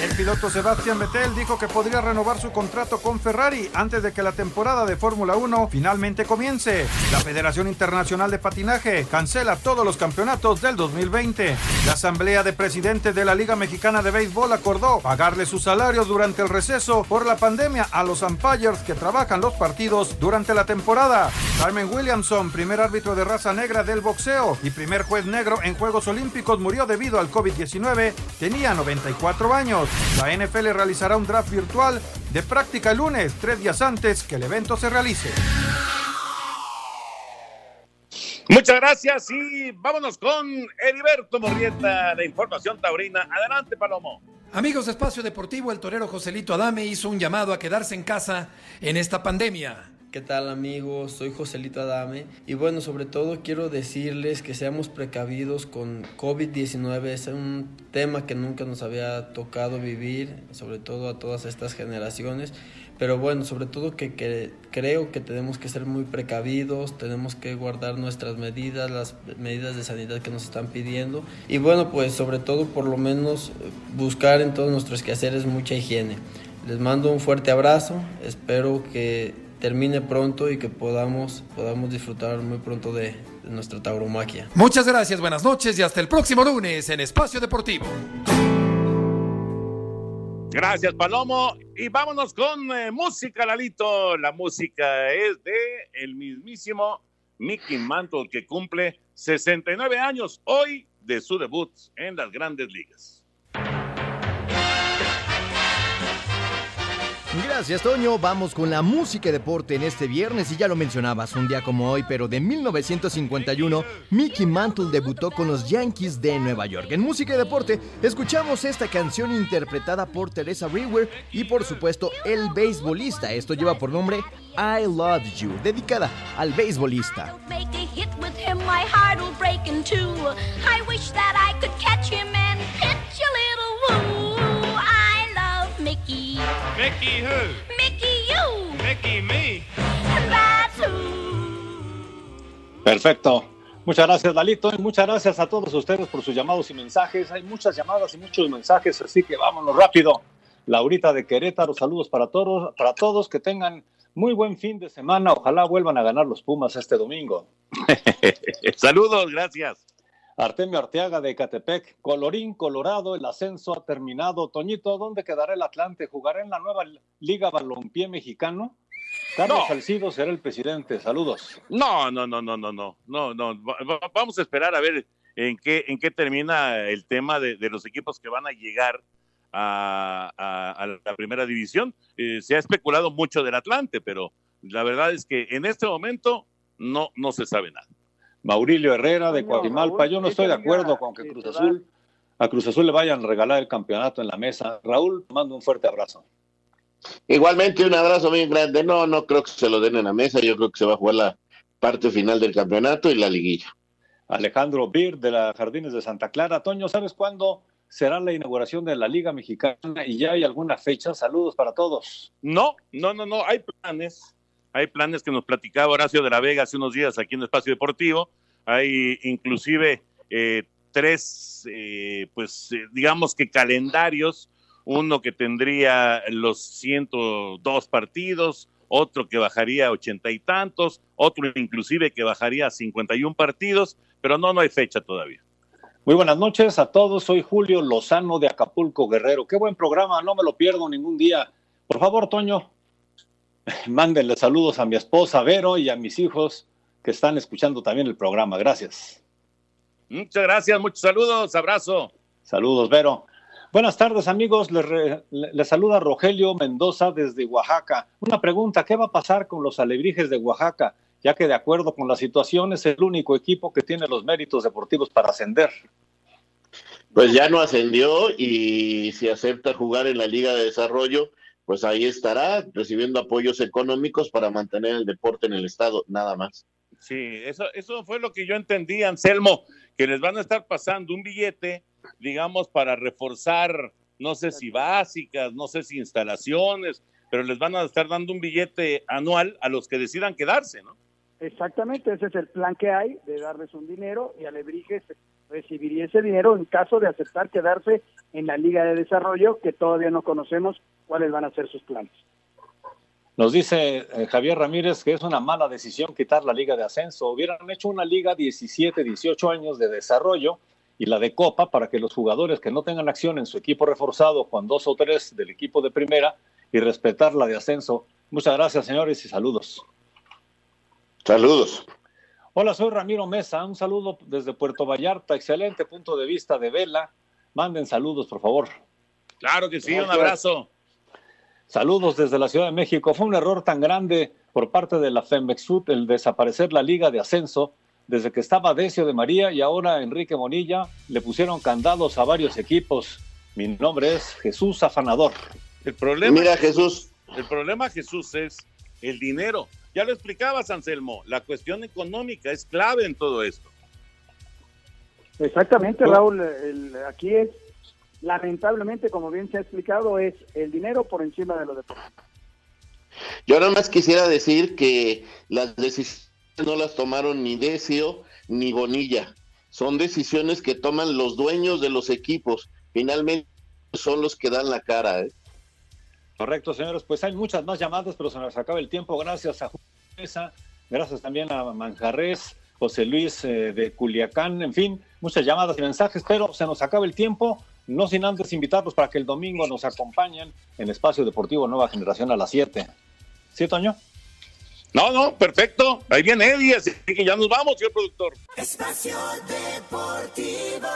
El piloto Sebastián Vettel dijo que podría renovar su contrato con Ferrari antes de que la temporada de Fórmula 1 finalmente comience. La Federación Internacional de Patinaje cancela todos los campeonatos del 2020. La Asamblea de Presidentes de la Liga Mexicana de Béisbol acordó pagarle sus salarios durante el receso por la pandemia a los umpires que trabajan los partidos durante la temporada. Carmen Williamson, primer árbitro de raza negra del boxeo y primer juez negro en Juegos Olímpicos, murió debido al COVID-19. Tenía 94 años. La NFL realizará un draft virtual de práctica el lunes, tres días antes que el evento se realice. Muchas gracias y vámonos con Heriberto Morrieta de Información Taurina. Adelante, Palomo. Amigos de Espacio Deportivo, el torero Joselito Adame hizo un llamado a quedarse en casa en esta pandemia. ¿Qué tal amigos? Soy Joselito Adame y bueno, sobre todo quiero decirles que seamos precavidos con COVID-19. Es un tema que nunca nos había tocado vivir, sobre todo a todas estas generaciones. Pero bueno, sobre todo que, creo que tenemos que ser muy precavidos, tenemos que guardar nuestras medidas, las medidas de sanidad que nos están pidiendo. Y bueno, pues sobre todo por lo menos buscar en todos nuestros quehaceres mucha higiene. Les mando un fuerte abrazo, espero que termine pronto y que podamos, podamos disfrutar muy pronto de, de nuestra tauromaquia. Muchas gracias, buenas noches y hasta el próximo lunes en Espacio Deportivo. Gracias, Palomo. Y vámonos con eh, música, Lalito. La música es de el mismísimo Mickey Mantle, que cumple 69 años hoy de su debut en las grandes ligas. Gracias, Toño. Vamos con la música y deporte en este viernes. Y ya lo mencionabas, un día como hoy, pero de 1951, Mickey Mantle debutó con los Yankees de Nueva York. En música y deporte, escuchamos esta canción interpretada por Teresa Brewer y, por supuesto, el beisbolista. Esto lleva por nombre I Love You, dedicada al beisbolista. Mickey who? Mickey, you. Mickey me. That's who. Perfecto. Muchas gracias, Dalito, y muchas gracias a todos ustedes por sus llamados y mensajes. Hay muchas llamadas y muchos mensajes, así que vámonos rápido. Laurita de Querétaro, saludos para todos, para todos que tengan muy buen fin de semana. Ojalá vuelvan a ganar los Pumas este domingo. [laughs] Saludos, gracias. Artemio Arteaga de Catepec, colorín colorado, el ascenso ha terminado. Toñito, ¿dónde quedará el Atlante? ¿Jugará en la nueva Liga Balompié Mexicano? Carlos No. Salcido será el presidente. Saludos. No, no, no, no, no, no, no, no. Va- va- Vamos a esperar a ver en qué, en qué termina el tema de, de los equipos que van a llegar a, a- a la primera división. Eh, se ha especulado mucho del Atlante, pero la verdad es que en este momento no, no se sabe nada. Maurilio Herrera de. Raúl, Yo no estoy de acuerdo con que Cruz Azul, a Cruz Azul le vayan a regalar el campeonato en la mesa. Raúl, mando un fuerte abrazo. Igualmente un abrazo bien grande. No, no creo que se lo den en la mesa. Yo creo que se va a jugar la parte final del campeonato y la liguilla. Alejandro Bir de la Jardines de Santa Clara. Toño, ¿sabes cuándo será la inauguración de la Liga Mexicana? Y ya hay alguna fecha. Saludos para todos. No, no, no, no, hay planes. Hay planes que nos platicaba Horacio de la Vega hace unos días aquí en el Espacio Deportivo. Hay inclusive eh, tres, eh, pues eh, digamos que calendarios. Uno que tendría los 102 partidos, otro que bajaría a ochenta y tantos, otro inclusive que bajaría a 51 partidos, pero no, no hay fecha todavía. Muy buenas noches a todos. Soy Julio Lozano de Acapulco, Guerrero. Qué buen programa, no me lo pierdo ningún día. Por favor, Toño, [laughs] mándenle saludos a mi esposa Vero y a mis hijos que están escuchando también el programa. Gracias. Muchas gracias, muchos saludos, abrazo. Saludos, Vero. Buenas tardes, amigos. Les, re- le- les saluda Rogelio Mendoza desde Oaxaca. Una pregunta, ¿qué va a pasar con los alebrijes de Oaxaca? Ya que de acuerdo con la situación es el único equipo que tiene los méritos deportivos para ascender. Pues ya no ascendió y si acepta jugar en la Liga de Desarrollo, pues ahí estará recibiendo apoyos económicos para mantener el deporte en el estado, nada más. Sí, eso, eso fue lo que yo entendí, Anselmo, que les van a estar pasando un billete, digamos, para reforzar, no sé si básicas, no sé si instalaciones, pero les van a estar dando un billete anual a los que decidan quedarse, ¿no? Exactamente, ese es el plan que hay, de darles un dinero y Alebrijes recibiría ese dinero en caso de aceptar quedarse en la Liga de Desarrollo, que todavía no conocemos cuáles van a ser sus planes. Nos dice eh, Javier Ramírez que es una mala decisión quitar la liga de ascenso. Hubieran hecho una liga 17, 18 años de desarrollo y la de copa para que los jugadores que no tengan acción en su equipo reforzado con dos o tres del equipo de primera y respetar la de ascenso. Muchas gracias, señores, y saludos. Saludos. Hola, soy Ramiro Mesa. Un saludo desde Puerto Vallarta. Excelente punto de vista de Vela. Manden saludos, por favor. Claro que sí, un abrazo. Saludos desde la Ciudad de México. Fue un error tan grande por parte de la Femexut el desaparecer la Liga de Ascenso. Desde que estaba Decio de María y ahora Enrique Monilla, le pusieron candados a varios equipos. Mi nombre es Jesús Afanador. El problema, Mira, Jesús. El problema, Jesús, es el dinero. Ya lo explicabas, Anselmo, la cuestión económica es clave en todo esto. Exactamente, Raúl. el- aquí es, lamentablemente, como bien se ha explicado, es el dinero por encima de lo deportivo. Yo nada más quisiera decir que las decisiones no las tomaron ni Decio ni Bonilla. Son decisiones que toman los dueños de los equipos. Finalmente son los que dan la cara. ¿eh? Correcto, señores. Pues hay muchas más llamadas, pero se nos acaba el tiempo. Gracias a Julio gracias también a Manjarres, José Luis eh, de Culiacán, en fin, muchas llamadas y mensajes, pero se nos acaba el tiempo. No sin antes invitarlos para que el domingo nos acompañen en Espacio Deportivo Nueva Generación a las 7. ¿Sí, Toño? No, no, perfecto. Ahí viene Eddie, así que ya nos vamos, señor productor. Espacio Deportivo.